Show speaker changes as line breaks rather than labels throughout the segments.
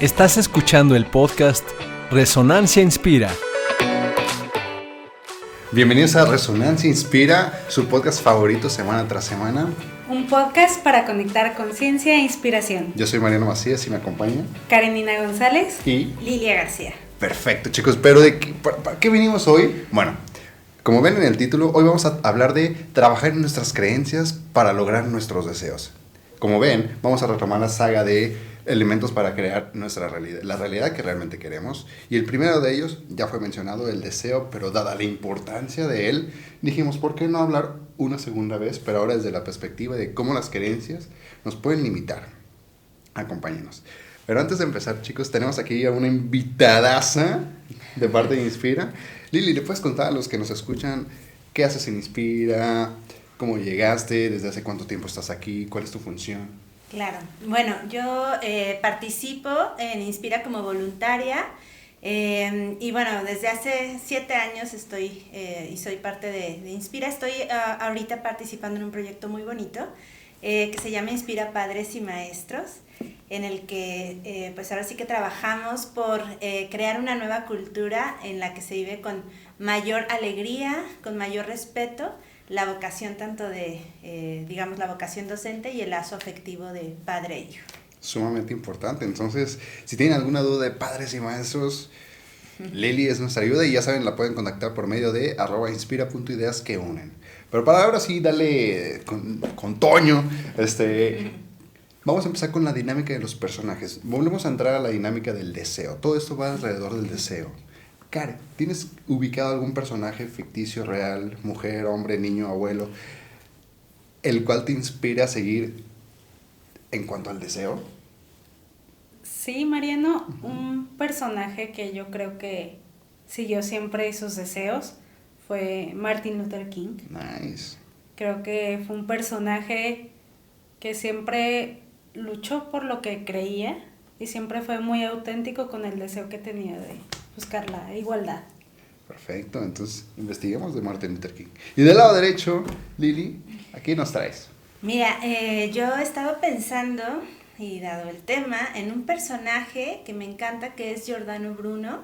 Estás escuchando el podcast Resonancia Inspira.
Bienvenidos a Resonancia Inspira, su podcast favorito semana tras semana.
Un podcast para conectar conciencia e inspiración.
Yo soy Mariano Macías y me acompaña
Karenina González
y
Lilia García.
Perfecto, chicos, pero ¿de qué, para, para qué venimos hoy? Bueno, como ven en el título, hoy vamos a hablar de trabajar en nuestras creencias para lograr nuestros deseos. Como ven, vamos a retomar la saga de elementos para crear nuestra realidad, la realidad que realmente queremos. Y el primero de ellos ya fue mencionado, el deseo, pero dada la importancia de él, dijimos, ¿por qué no hablar una segunda vez, pero ahora desde la perspectiva de cómo las creencias nos pueden limitar? Acompáñenos. Pero antes de empezar, chicos, tenemos aquí a una invitadaza de parte de Inspira. Lili, ¿le puedes contar a los que nos escuchan qué haces en Inspira? ¿Cómo llegaste? ¿Desde hace cuánto tiempo estás aquí? ¿Cuál es tu función?
Claro, bueno, yo eh, participo en Inspira como voluntaria eh, y bueno, desde hace siete años estoy eh, y soy parte de, Inspira. Estoy ah, ahorita participando en un proyecto muy bonito que se llama Inspira Padres y Maestros, en el que pues ahora sí que trabajamos por crear una nueva cultura en la que se vive con mayor alegría, con mayor respeto la vocación tanto de, eh, digamos, la vocación docente y el lazo afectivo de padre e hijo.
Sumamente importante. Entonces, si tienen alguna duda de padres y maestros, Lili es nuestra ayuda y ya saben, la pueden contactar por medio de arroba inspira.ideas que unen. Pero para ahora sí, dale con, con Toño, este, vamos a empezar con la dinámica de los personajes. Volvemos a entrar a la dinámica del deseo. Todo esto va alrededor del deseo. Karen, ¿tienes ubicado algún personaje ficticio, real, mujer, hombre, niño, abuelo, el cual te inspira a seguir en cuanto al deseo?
Sí, Mariano, un personaje que yo creo que siguió siempre sus deseos fue Martin Luther King.
Nice.
Creo que fue un personaje que siempre luchó por lo que creía y siempre fue muy auténtico con el deseo que tenía de buscar la igualdad.
Perfecto, entonces investiguemos de Martin Luther King. Y del lado derecho, Lili, ¿a nos traes?
Mira, eh, yo estaba pensando, y dado el tema, en un personaje que me encanta, que es Giordano Bruno.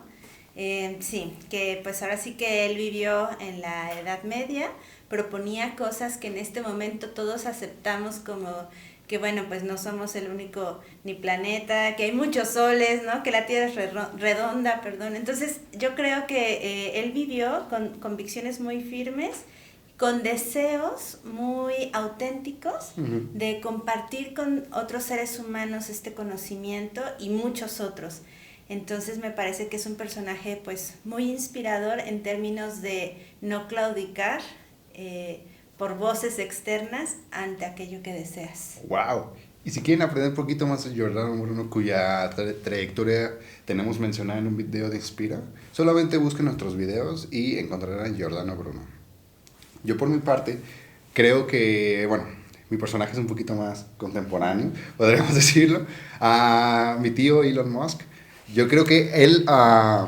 Eh, sí, que pues ahora sí que él vivió en la Edad Media, proponía cosas que en este momento todos aceptamos como que bueno, pues no somos el único ni planeta, que hay muchos soles, ¿no? Que la Tierra es redonda, perdón. Entonces yo creo que eh, él vivió con convicciones muy firmes, con deseos muy auténticos de compartir con otros seres humanos este conocimiento y muchos otros. Entonces me parece que es un personaje pues muy inspirador en términos de no claudicar, eh, por voces externas ante aquello que deseas.
¡Wow! Y si quieren aprender un poquito más de Jordano Bruno, cuya trayectoria tenemos mencionada en un video de Inspira, solamente busquen nuestros videos y encontrarán a Jordano Bruno. Yo por mi parte creo que, bueno, mi personaje es un poquito más contemporáneo, podríamos decirlo, a mi tío Elon Musk. Yo creo que él uh,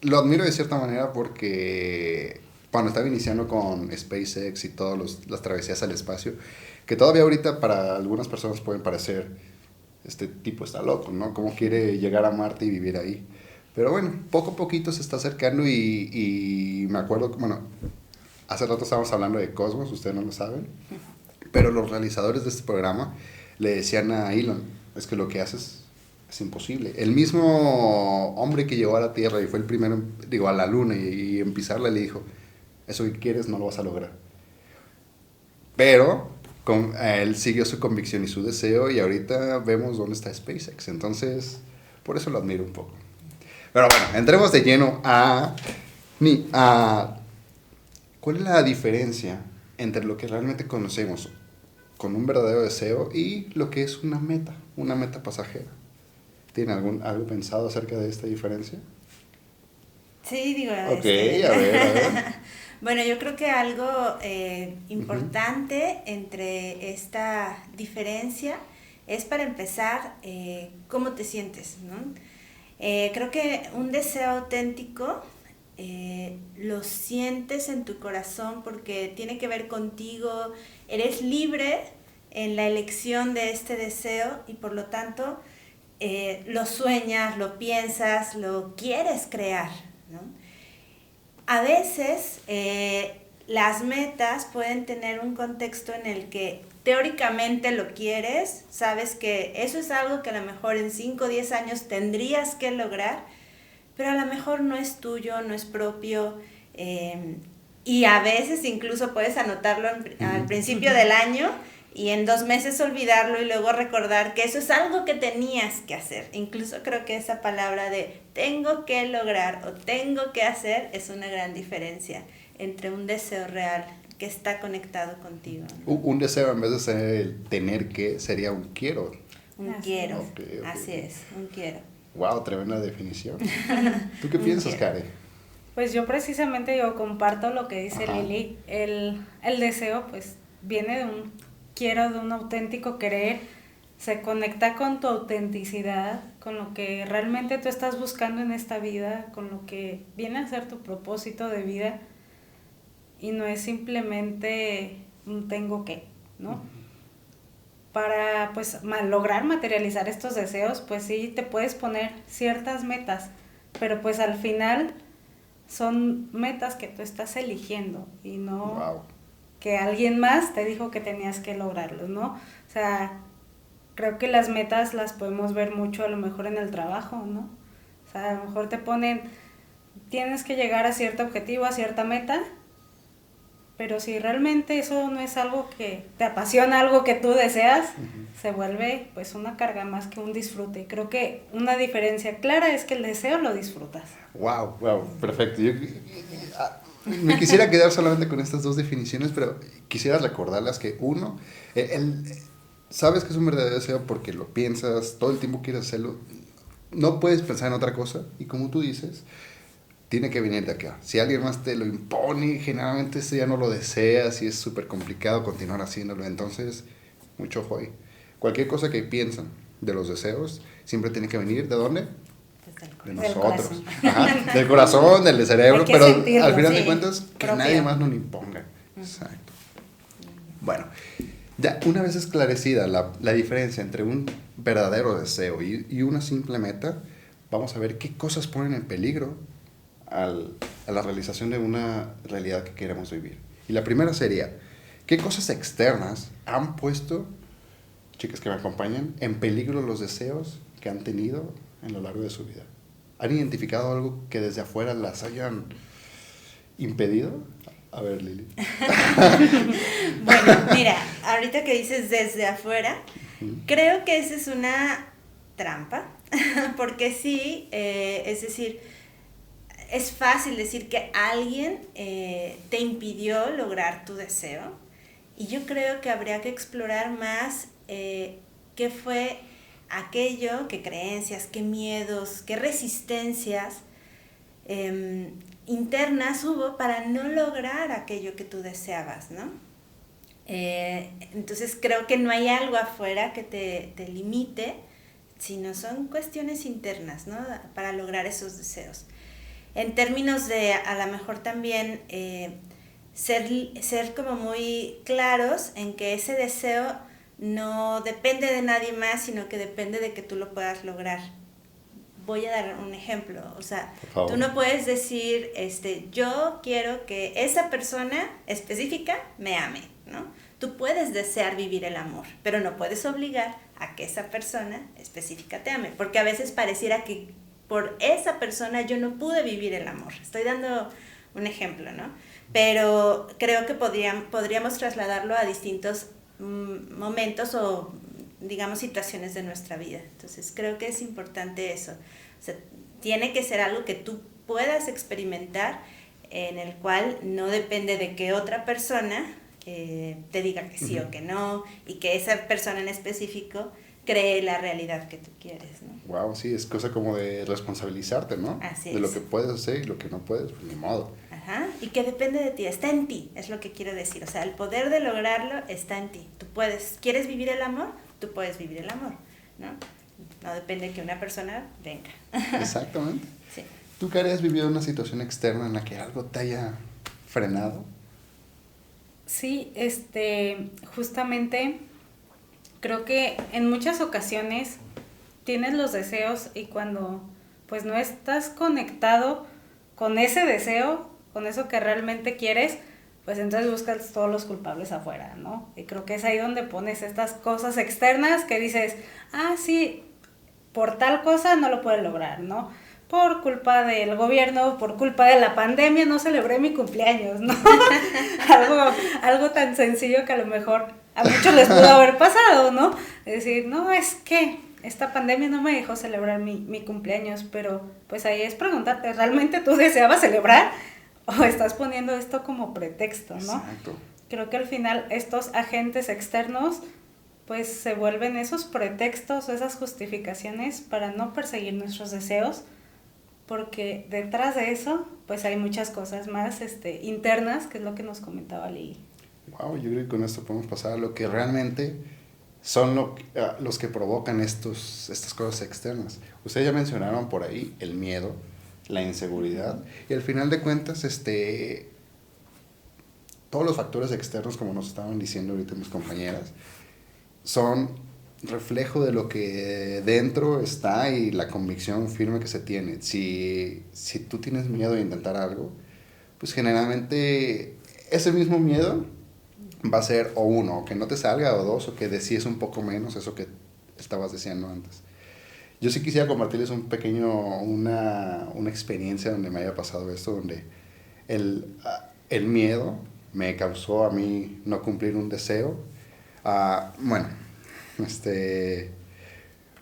lo admiro de cierta manera porque cuando estaba iniciando con SpaceX y todas las travesías al espacio, que todavía ahorita para algunas personas pueden parecer, este tipo está loco, ¿no? ¿Cómo quiere llegar a Marte y vivir ahí? Pero bueno, poco a poquito se está acercando y, y me acuerdo, bueno, hace rato estábamos hablando de Cosmos, ustedes no lo saben, pero los realizadores de este programa le decían a Elon, es que lo que haces es imposible. El mismo hombre que llegó a la Tierra y fue el primero, digo, a la Luna y, y en pisarla le dijo, eso que quieres no lo vas a lograr. Pero con, él siguió su convicción y su deseo y ahorita vemos dónde está SpaceX. Entonces, por eso lo admiro un poco. Pero bueno, entremos de lleno a, a cuál es la diferencia entre lo que realmente conocemos con un verdadero deseo y lo que es una meta, una meta pasajera. ¿Tiene algún, algo pensado acerca de esta diferencia?
Sí, digo.
Ok, este, a ver, a ver.
Bueno, yo creo que algo eh, importante entre esta diferencia es para empezar eh, cómo te sientes, ¿no? Eh, creo que un deseo auténtico lo sientes en tu corazón porque tiene que ver contigo, eres libre en la elección de este deseo y por lo tanto lo sueñas, lo piensas, lo quieres crear. ¿no? A veces eh, las metas pueden tener un contexto en el que teóricamente lo quieres, sabes que eso es algo que a lo mejor en 5 o 10 años tendrías que lograr, pero a lo mejor no es tuyo, no es propio. Eh, y a veces incluso puedes anotarlo al principio del año y en dos meses olvidarlo y luego recordar que eso es algo que tenías que hacer. Incluso creo que esa palabra de tengo que lograr o tengo que hacer es una gran diferencia entre un deseo real que está conectado contigo.
Un deseo en vez de ser el tener que sería un quiero.
Un quiero. Así es, un quiero.
Wow, tremenda definición. ¿Tú qué piensas, Karen?
Pues yo precisamente yo comparto lo que dice Lili. El, el deseo pues viene de un quiero de un auténtico querer, se conecta con tu autenticidad, con lo que realmente tú estás buscando en esta vida, con lo que viene a ser tu propósito de vida y no es simplemente un tengo que, ¿no? Para pues lograr materializar estos deseos, pues sí te puedes poner ciertas metas, pero pues al final son metas que tú estás eligiendo y no que alguien más te dijo que tenías que lograrlo, ¿no? O sea, creo que las metas las podemos ver mucho a lo mejor en el trabajo, ¿no? O sea, a lo mejor te ponen, tienes que llegar a cierto objetivo, a cierta meta, pero si realmente eso no es algo que te apasiona, algo que tú deseas, se vuelve pues una carga más que un disfrute. Creo que una diferencia clara es que el deseo lo disfrutas.
Wow, wow, perfecto. Yo, me quisiera quedar solamente con estas dos definiciones, pero quisiera recordarlas que uno, el, sabes que es un verdadero deseo porque lo piensas, todo el tiempo quieres hacerlo, no puedes pensar en otra cosa y como tú dices, tiene que venir de acá. Si alguien más te lo impone, generalmente ese ya no lo deseas y es súper complicado continuar haciéndolo. Entonces, mucho ojo ahí. Cualquier cosa que piensan de los deseos, siempre tiene que venir de dónde? De nosotros. del corazón, del cerebro, pero al final de cuentas, que nadie más nos lo imponga. Exacto. Bueno, ya una vez esclarecida la, la diferencia entre un verdadero deseo y, y, una simple meta, vamos a ver qué cosas ponen en peligro al, a la realización de una realidad que queremos vivir. Y la primera sería, ¿qué cosas externas han puesto, chicas que me acompañan, en peligro los deseos que han tenido en lo largo de su vida? ¿Han identificado algo que desde afuera las hayan impedido? A ver, Lili.
bueno, mira, ahorita que dices desde afuera, creo que esa es una trampa, porque sí, eh, es decir, es fácil decir que alguien eh, te impidió lograr tu deseo, y yo creo que habría que explorar más eh, qué fue aquello, qué creencias, qué miedos, qué resistencias em, internas hubo para no lograr aquello que tú deseabas, ¿no? Eh, entonces creo que no hay algo afuera que te, te, limite, sino son cuestiones internas, ¿no? Para lograr esos deseos. En términos de a lo mejor también eh, ser, ser como muy claros en que ese deseo no depende de nadie más, sino que depende de que tú lo puedas lograr. Voy a dar un ejemplo, o sea, tú no puedes decir, este, yo quiero que esa persona específica me ame, ¿no? Tú puedes desear vivir el amor, pero no puedes obligar a que esa persona específica te ame, porque a veces pareciera que por esa persona yo no pude vivir el amor. Estoy dando un ejemplo, ¿no? Pero creo que podríamos trasladarlo a distintos momentos o digamos situaciones de nuestra vida. Entonces creo que es importante eso. O sea, tiene que ser algo que tú puedas experimentar en el cual no depende de que otra persona eh, te diga que sí o que no y que esa persona en específico cree la realidad que tú quieres, ¿no?
Wow, sí, es cosa como de responsabilizarte, ¿no?
Así
de lo que puedes hacer y lo que no puedes, pues ni modo.
Ajá, y que depende de ti, está en ti, es lo que quiero decir. O sea, el poder de lograrlo está en ti. Tú puedes, ¿quieres vivir el amor? Tú puedes vivir el amor, ¿no? No depende de que una persona venga.
Exactamente. sí. ¿Tú qué has vivido una situación externa en la que algo te haya frenado?
Sí, este, justamente creo que en muchas ocasiones tienes los deseos y cuando pues no estás conectado con ese deseo, con eso que realmente quieres, pues entonces buscas todos los culpables afuera, ¿no? Y creo que es ahí donde pones estas cosas externas que dices, ah, sí, por tal cosa no lo puedes lograr, ¿no? Por culpa del gobierno, por culpa de la pandemia, no celebré mi cumpleaños, ¿no? algo, algo tan sencillo que a lo mejor a muchos les pudo haber pasado, ¿no? Es decir, no, es que esta pandemia no me dejó celebrar mi, mi cumpleaños, pero pues ahí es preguntarte, ¿realmente tú deseabas celebrar? o estás poniendo esto como pretexto, ¿no? Exacto. Creo que al final estos agentes externos pues se vuelven esos pretextos o esas justificaciones para no perseguir nuestros deseos, porque detrás de eso pues hay muchas cosas más este, internas, que es lo que nos comentaba Lili.
Wow, yo creo que con esto podemos pasar a lo que realmente son lo, los que provocan estos, estas cosas externas. Ustedes ya mencionaron por ahí el miedo, la inseguridad. Y al final de cuentas, este, todos los factores externos, como nos estaban diciendo ahorita mis compañeras, son reflejo de lo que dentro está y la convicción firme que se tiene. Si, si tú tienes miedo de intentar algo, pues generalmente ese mismo miedo va a ser o uno, que no te salga, o dos, o que decides un poco menos eso que estabas diciendo antes. Yo sí quisiera compartirles un pequeño, una, una experiencia donde me haya pasado esto, donde el, ah, el miedo me causó a mí no cumplir un deseo. Uh, bueno, este,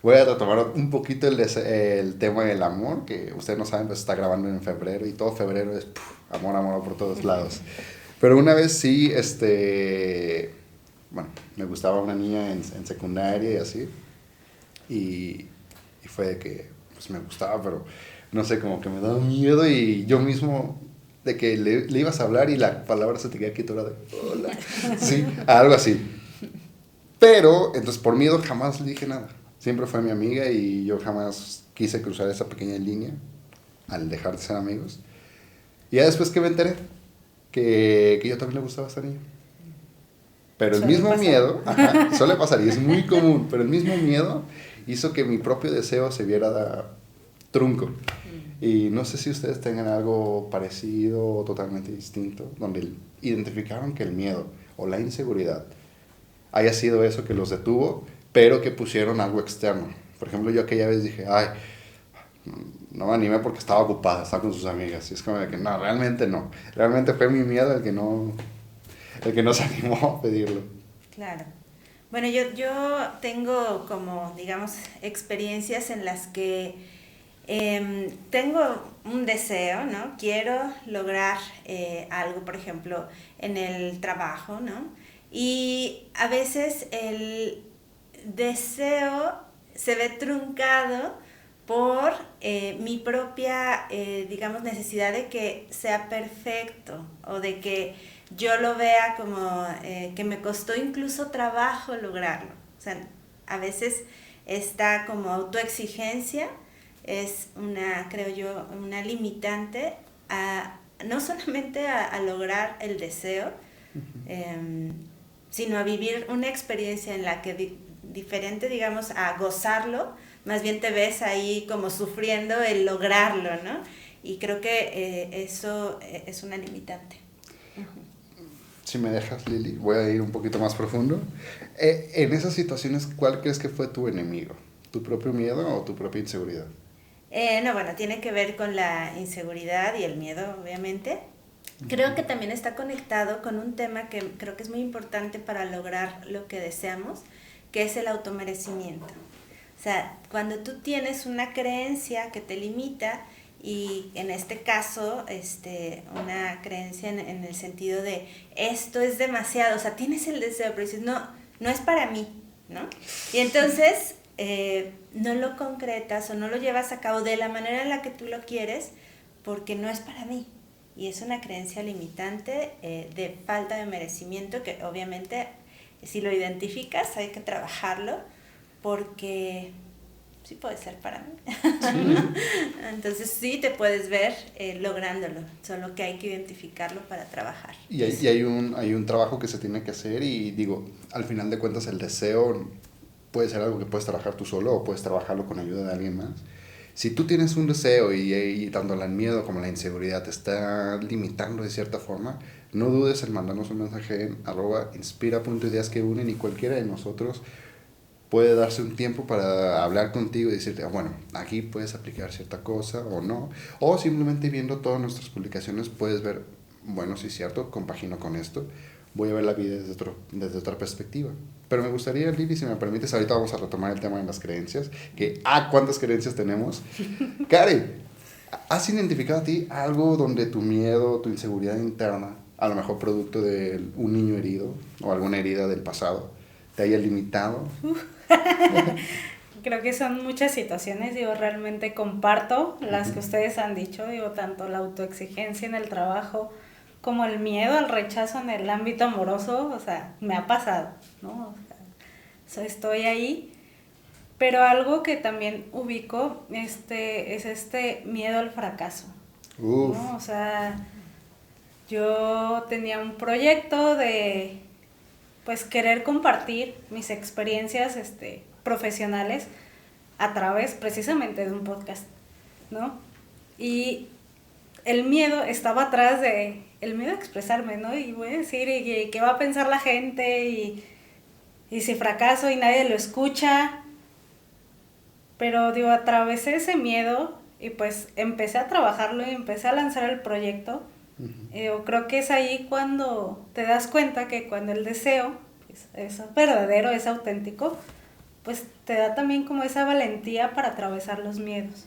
voy a retomar un poquito el, el, tema del amor, que ustedes no saben, pues está grabando en febrero y todo febrero es amor, amor por todos lados. Pero una vez sí, este, bueno, me gustaba una niña en, en secundaria y así. Y y fue de que pues me gustaba, pero no sé, como que me daba miedo y yo mismo de que le, le ibas a hablar y la palabra se te quedaba quieto, de hola, sí, algo así. Pero, entonces por miedo jamás le dije nada. Siempre fue mi amiga y yo jamás quise cruzar esa pequeña línea al dejar de ser amigos. Y ya después que me enteré que, que yo también le gustaba a esa niña. Pero el mismo miedo, ajá, suele pasar y es muy común, pero el mismo miedo hizo que mi propio deseo se viera trunco. Y no sé si ustedes tengan algo parecido o totalmente distinto, donde identificaron que el miedo o la inseguridad haya sido eso que los detuvo, pero que pusieron algo externo. Por ejemplo, yo aquella vez dije, ay, no me animé porque estaba ocupada, estaba con sus amigas. Y es como de que no, realmente no. Realmente fue mi miedo el que no, el que no se animó a pedirlo.
Claro. Bueno, yo, yo tengo como, digamos, experiencias en las que em, tengo un deseo, ¿no? Quiero lograr eh, algo, por ejemplo, en el trabajo, ¿no? Y a veces el deseo se ve truncado por eh, mi propia, eh, digamos, necesidad de que sea perfecto o de que yo lo vea como eh, que me costó incluso trabajo lograrlo. O sea, a veces esta como autoexigencia es una, creo yo, una limitante a, no solamente a, lograr el deseo, em, sino a vivir una experiencia en la que diferente, digamos, a gozarlo, más bien te ves ahí como sufriendo el lograrlo, ¿no? Y creo que eh, eso eh, es una limitante
si me dejas, Lili, voy a ir un poquito más profundo. Eh, en esas situaciones, ¿cuál crees que fue tu enemigo? ¿Tu propio miedo o tu propia inseguridad?
Eh, no, bueno, tiene que ver con la inseguridad y el miedo, obviamente. Creo que también está conectado con un tema que creo que es muy importante para lograr lo que deseamos, que es el automerecimiento. O sea, cuando tú tienes una creencia que te limita, y en este caso este, una creencia en, el sentido de esto es demasiado, o sea, tienes el deseo, pero dices, no, no es para mí, ¿no? Y entonces eh, no lo concretas o no lo llevas a cabo de la manera en la que tú lo quieres porque no es para mí. Y es una creencia limitante eh, de falta de merecimiento que obviamente si lo identificas hay que trabajarlo porque sí puede ser para mí. Entonces sí te puedes ver eh, lográndolo, solo que hay que identificarlo para trabajar.
Y hay, hay, un, hay un trabajo que se tiene que hacer y digo, al final de cuentas el deseo puede ser algo que puedes trabajar tú solo o puedes trabajarlo con ayuda de alguien más. Si tú tienes un deseo y, y tanto el miedo como la inseguridad te está limitando de cierta forma, no dudes en mandarnos un mensaje en arroba inspira.ideas que unen y cualquiera de nosotros puede darse un tiempo para hablar contigo y decirte, ah, bueno, aquí puedes aplicar cierta cosa o no. O simplemente viendo todas nuestras publicaciones puedes ver, bueno, sí es cierto, compagino con esto, voy a ver la vida desde, otro, desde otra perspectiva. Pero me gustaría, Lili, si me permites, ahorita vamos a retomar el tema de las creencias, que, ah, ¿cuántas creencias tenemos? Karen, ¿has identificado a ti algo donde tu miedo, tu inseguridad interna, a lo mejor producto de un niño herido o alguna herida del pasado, te haya limitado?
Creo que son muchas situaciones, digo, realmente comparto las que ustedes han dicho, digo, tanto la autoexigencia en el trabajo como el miedo al rechazo en el ámbito amoroso, o sea, me ha pasado, ¿no? O sea, estoy ahí, pero algo que también ubico este, es este miedo al fracaso, ¿no? O sea, yo tenía un proyecto de pues querer compartir mis experiencias este, profesionales a través precisamente de un podcast, ¿no? Y el miedo estaba atrás de, el miedo a expresarme, ¿no? Y voy a decir, y, qué va a pensar la gente, y, y si fracaso y nadie lo escucha. Pero digo, atravesé ese miedo y pues empecé a trabajarlo y empecé a lanzar el proyecto eh, creo que es ahí cuando te das cuenta que cuando el deseo es, verdadero, es auténtico, pues te da también como esa valentía para atravesar los miedos.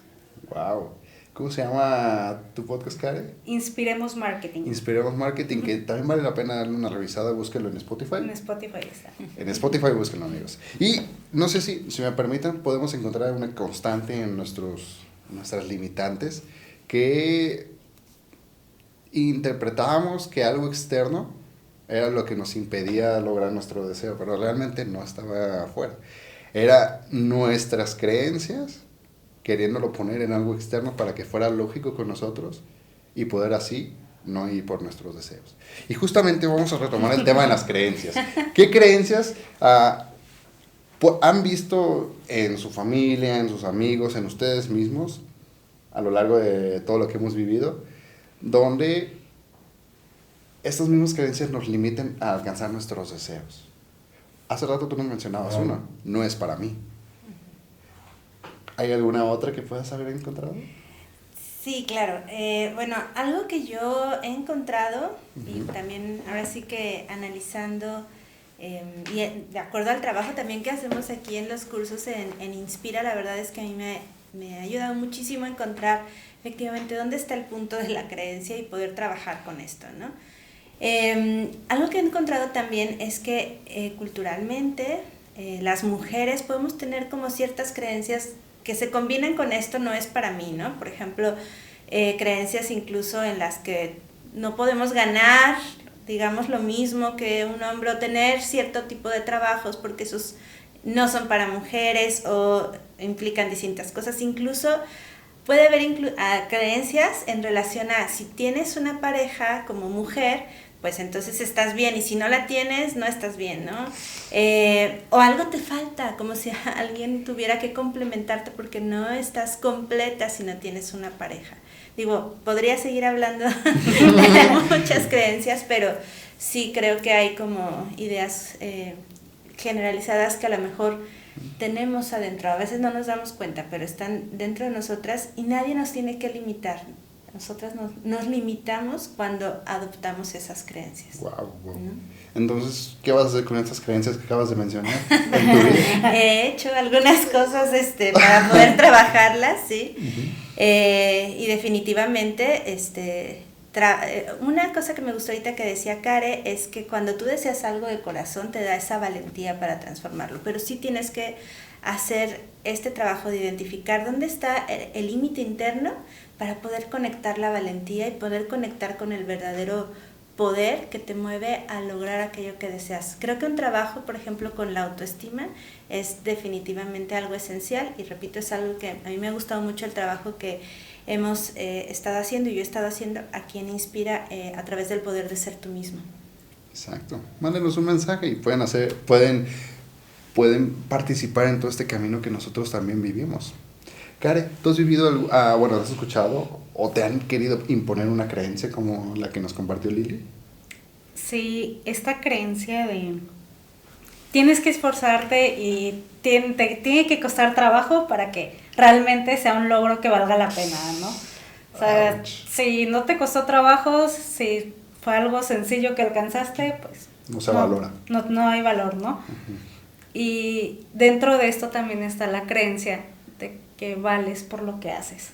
Wow. ¿Cómo se llama tu podcast, Karen?
Inspiremos Marketing.
Inspiremos Marketing, que también vale la pena darle una revisada, búsquelo en Spotify.
En Spotify está.
En Spotify búsquenlo, amigos. Y no sé si, si me permiten, podemos encontrar una constante en nuestros, nuestras limitantes, que interpretábamos que algo externo era lo que nos impedía lograr nuestro deseo, pero realmente no estaba afuera. Era nuestras creencias queriéndolo poner en algo externo para que fuera lógico con nosotros y poder así no ir por nuestros deseos. Y justamente vamos a retomar el tema de las creencias. ¿Qué creencias ah, han visto en su familia, en sus amigos, en ustedes mismos a lo largo de todo lo que hemos vivido? Donde estas mismas creencias nos limiten a alcanzar nuestros deseos. Hace rato tú nos mencionabas una, no es para mí. ¿Hay alguna otra que puedas haber encontrado?
Sí, claro. Eh, bueno, algo que yo he encontrado y también ahora sí que analizando em, y de acuerdo al trabajo también que hacemos aquí en los cursos en, en Inspira, la verdad es que a mí me, me ha ayudado muchísimo a encontrar efectivamente dónde está el punto de la creencia y poder trabajar con esto, ¿no? Em, algo que he encontrado también es que eh, culturalmente eh, las mujeres podemos tener como ciertas creencias que se combinan con esto, no es para mí, ¿no? Por ejemplo, eh, creencias incluso en las que no podemos ganar, digamos, lo mismo que un hombre o tener cierto tipo de trabajos porque esos no son para mujeres o implican distintas cosas. Incluso puede haber creencias en relación a si tienes una pareja como mujer, pues entonces estás bien y si no la tienes, no estás bien, ¿no? Eh, o algo te falta, como si alguien tuviera que complementarte porque no estás completa si no tienes una pareja. Digo, podría seguir hablando de muchas creencias, pero sí creo que hay como ideas eh, generalizadas que a lo mejor tenemos adentro. A veces no nos damos cuenta, pero están dentro de nosotras y nadie nos tiene que limitar. Nosotras nos, nos limitamos cuando adoptamos esas creencias.
Wow, Entonces, ¿qué vas a hacer con estas creencias que acabas de mencionar?
He hecho algunas cosas este, para poder trabajarlas, sí. Eh, y definitivamente, este, una cosa que me gustó ahorita que decía Care es que cuando tú deseas algo de corazón te da esa valentía para transformarlo, pero sí tienes que hacer este trabajo de identificar dónde está el límite interno para poder conectar la valentía y poder conectar con el verdadero poder que te mueve a lograr aquello que deseas. Creo que un trabajo, por ejemplo, con la autoestima es definitivamente algo esencial y repito, es algo que a mí me ha gustado mucho el trabajo que hemos eh, estado haciendo y yo he estado haciendo a quien inspira eh, a través del poder de ser tú mismo.
Exacto. Mándenos un mensaje y pueden hacer, pueden pueden participar en todo este camino que nosotros también vivimos. Care, ¿tú has vivido, algo- ah, bueno, has escuchado o te han querido imponer una creencia como la que nos compartió Lili?
Sí, esta creencia de tienes que esforzarte y te tiene que costar trabajo para que realmente sea un logro que valga la pena, ¿no? O sea,
Ouch.
si no te costó trabajo, si fue algo sencillo que alcanzaste, pues
No se valora.
No, no hay valor, ¿no? Y dentro de esto también está la creencia de que vales por lo que haces.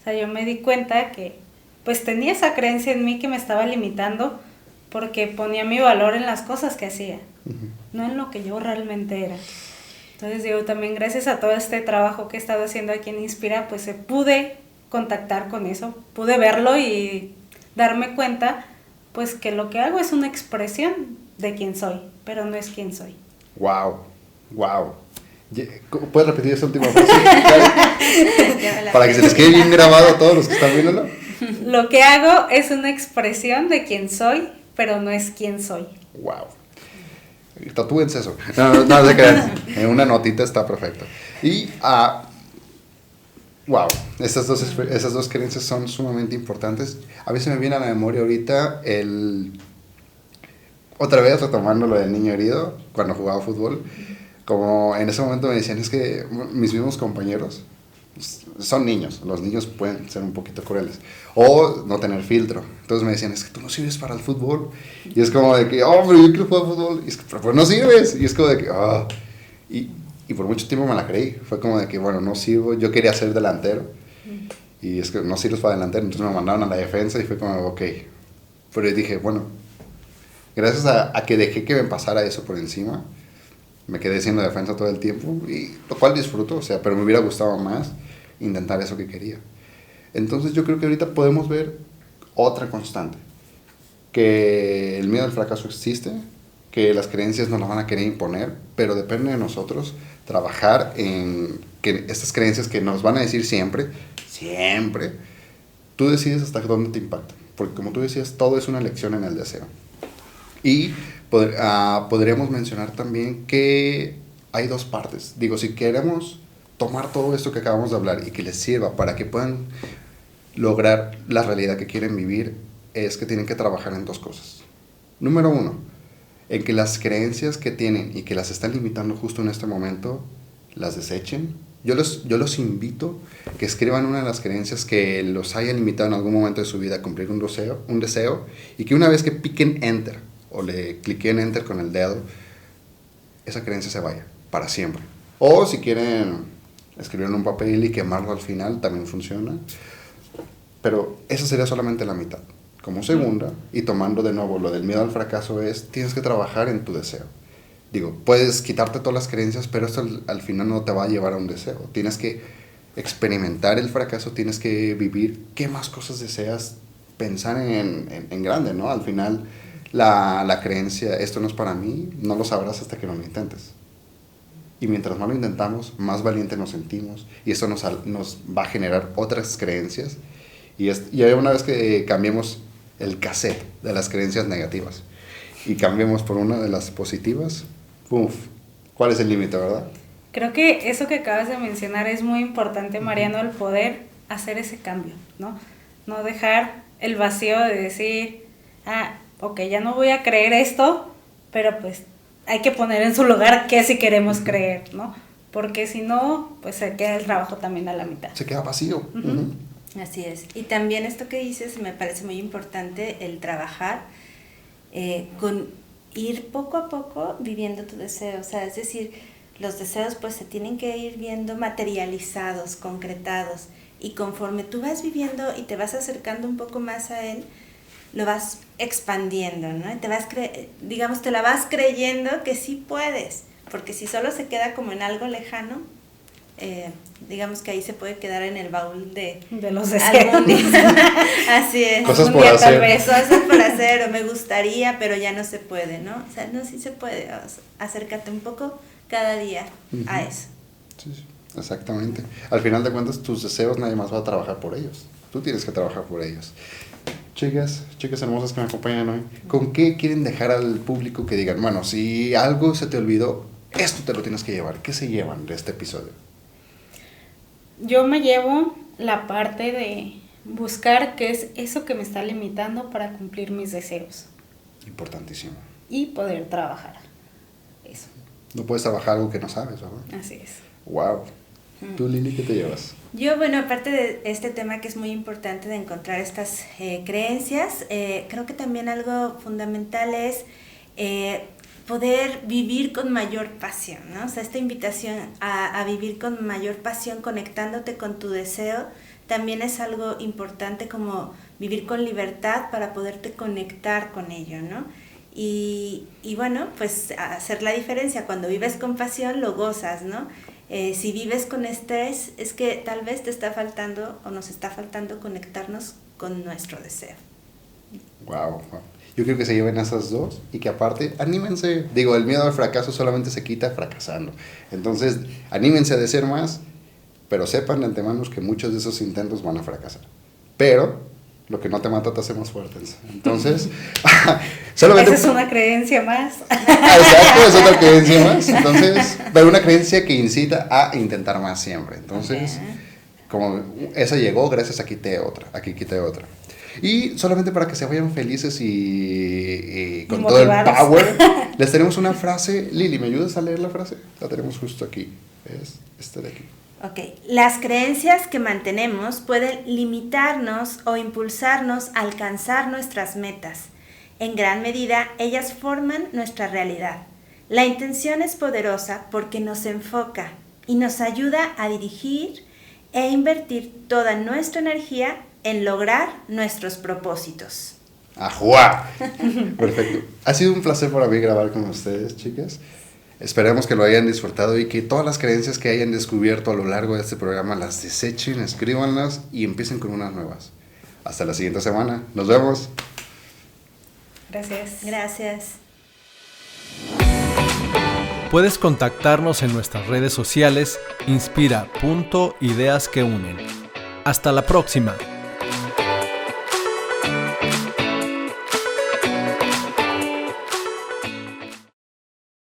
O sea, yo me di cuenta que pues tenía esa creencia en mí que me estaba limitando porque ponía mi valor en las cosas que hacía, no en lo que yo realmente era. Entonces digo, también gracias a todo este trabajo que he estado haciendo aquí en Inspira, pues eh, pude contactar con eso, pude verlo y darme cuenta pues que lo que hago es una expresión de quién soy, pero no es quién soy.
Wow, wow. ¿Puedes repetir esa última frase? Para que se les quede bien grabado a todos los que están viéndolo.
Lo que hago es una expresión de quién soy, pero no es quién soy.
Wow. Tatúense eso. No, no, no se crean. En una notita está perfecto. Y, ah, wow, esas dos, esas dos creencias son sumamente importantes. A veces me viene a la memoria ahorita el... Otra vez retomando lo del niño herido, cuando jugaba fútbol, como en ese momento me decían, es que mis mismos compañeros son niños, los niños pueden ser un poquito crueles, o no tener filtro. Entonces me decían, es que tú no sirves para el fútbol. Y es como de que, oh, pero yo quiero jugar fútbol. Y es que, pero pues no sirves. Y es como de que, ah. Y, y por mucho tiempo me la creí. Fue como de que, bueno, no sirvo. Yo quería ser delantero. Y es que no sirves para delantero. Entonces me mandaron a la defensa y fue como, ok. Pero dije, bueno, gracias a, a que dejé que me pasara eso por encima, me quedé siendo defensa todo el tiempo, y lo cual disfruto, o sea, pero me hubiera gustado más intentar eso que quería. Entonces yo creo que ahorita podemos ver otra constante, que el miedo al fracaso existe, que las creencias nos las van a querer imponer, pero depende de nosotros trabajar en que estas creencias que nos van a decir siempre, siempre, tú decides hasta dónde te impactan, porque como tú decías, todo es una elección en el deseo. Y pod- ah, podríamos mencionar también que hay dos partes. Digo, si queremos tomar todo esto que acabamos de hablar y que les sirva para que puedan lograr la realidad que quieren vivir, es que tienen que trabajar en dos cosas. Número uno, en que las creencias que tienen y que las están limitando justo en este momento, las desechen. Yo los, yo los invito que escriban una de las creencias que los haya limitado en algún momento de su vida a cumplir un deseo, un deseo y que una vez que piquen enter o le cliquen enter con el dedo, esa creencia se vaya para siempre. O si quieren escribir en un papel y quemarlo al final, también funciona. Pero esa sería solamente la mitad. Como segunda, y tomando de nuevo lo del miedo al fracaso es, tienes que trabajar en tu deseo. Digo, puedes quitarte todas las creencias, pero esto al, al final no te va a llevar a un deseo. Tienes que experimentar el fracaso, tienes que vivir qué más cosas deseas, pensar en, en, en grande, ¿no? Al final, la, la creencia, esto no es para mí, no lo sabrás hasta que no lo intentes. Y mientras más lo intentamos, más valiente nos sentimos y eso nos, nos va a generar otras creencias. Y, es, y una vez que cambiemos el cassette de las creencias negativas y cambiemos por una de las positivas, ¡puf! ¿Cuál es el límite, verdad?
Creo que eso que acabas de mencionar es muy importante, Mariano, el poder hacer ese cambio, ¿no? No dejar el vacío de decir, ah, ok, ya no voy a creer esto, pero pues hay que poner en su lugar qué si queremos creer, ¿no? Porque si no, pues se queda el trabajo también a la mitad.
Se queda vacío.
Ujú.
Ujú.
Así es. Y también esto que dices me parece muy importante, el trabajar eh, con ir poco a poco viviendo tu deseo. O sea, es decir, los deseos pues se tienen que ir viendo materializados, concretados. Y conforme tú vas viviendo y te vas acercando un poco más a él, lo vas expandiendo, ¿no? Y Te vas cre- digamos, te la vas creyendo que sí puedes. Porque si solo se queda como en algo lejano, eh, digamos que ahí se puede quedar en el baúl de
De los deseos.
Así es.
Cosas por hacer.
Tal vez, cosas por hacer, o me gustaría, pero ya no se puede, ¿no? O sea, no, sí se puede. o sea, acércate un poco cada día a
Ujú.
eso.
Sí, sí, exactamente. Al final de cuentas, tus deseos nadie más va a trabajar por ellos. Tú tienes que trabajar por ellos. Chicas, chicas hermosas que me acompañan hoy, ¿con qué quieren dejar al público que digan, bueno, si algo se te olvidó, esto te lo tienes que llevar. ¿Qué se llevan de este episodio?
Yo me llevo la parte de buscar qué es eso que me está limitando para cumplir mis deseos
Importantísimo.
y poder trabajar. Eso,
No puedes trabajar algo que no sabes, ¿verdad?
así es.
Wow. ¿Tú, Lili, qué te llevas?
Yo, bueno, aparte de este tema que es muy importante de encontrar estas eh, creencias, eh, creo que también algo fundamental es eh, poder vivir con mayor pasión, ¿no? O sea, esta invitación a, a vivir con mayor pasión, conectándote con tu deseo, también es algo importante como vivir con libertad para poderte conectar con ello, ¿no? Y, y bueno, pues hacer la diferencia, cuando vives con pasión lo gozas, ¿no? Eh, si vives con estrés, es que tal vez te está faltando o nos está faltando conectarnos con nuestro deseo.
Wow. Yo creo que se lleven esas dos y que aparte, anímense. Digo, el miedo al fracaso solamente se quita fracasando. Entonces, anímense a decir más, pero sepan de antemano que muchos de esos intentos van a fracasar. Pero lo que no te mata te hace más fuerte. Entonces, solamente...
Esa es una creencia más.
Exacto, es otra creencia más. Entonces, pero una creencia que incita a intentar más siempre. Entonces, como esa llegó, gracias a quité otra, aquí quité otra. Y solamente para que se vayan felices y, y con todo el power, les tenemos una frase. Lili, ¿me ayudas a leer la frase? La tenemos justo aquí. Es este de aquí.
Ok, las creencias que mantenemos pueden limitarnos o impulsarnos a alcanzar nuestras metas. En gran medida, ellas forman nuestra realidad. La intención es poderosa porque nos enfoca y nos ayuda a dirigir e invertir toda nuestra energía en lograr nuestros propósitos.
¡Ajua! Perfecto. Ha sido un placer para mí grabar con ustedes, chicas. Esperemos que lo hayan disfrutado y que todas las creencias que hayan descubierto a lo largo de este programa las desechen, escríbanlas y empiecen con unas nuevas. Hasta la siguiente semana. Nos vemos.
Gracias.
Gracias.
Puedes contactarnos en nuestras redes sociales inspira.ideas que unen. Hasta la próxima.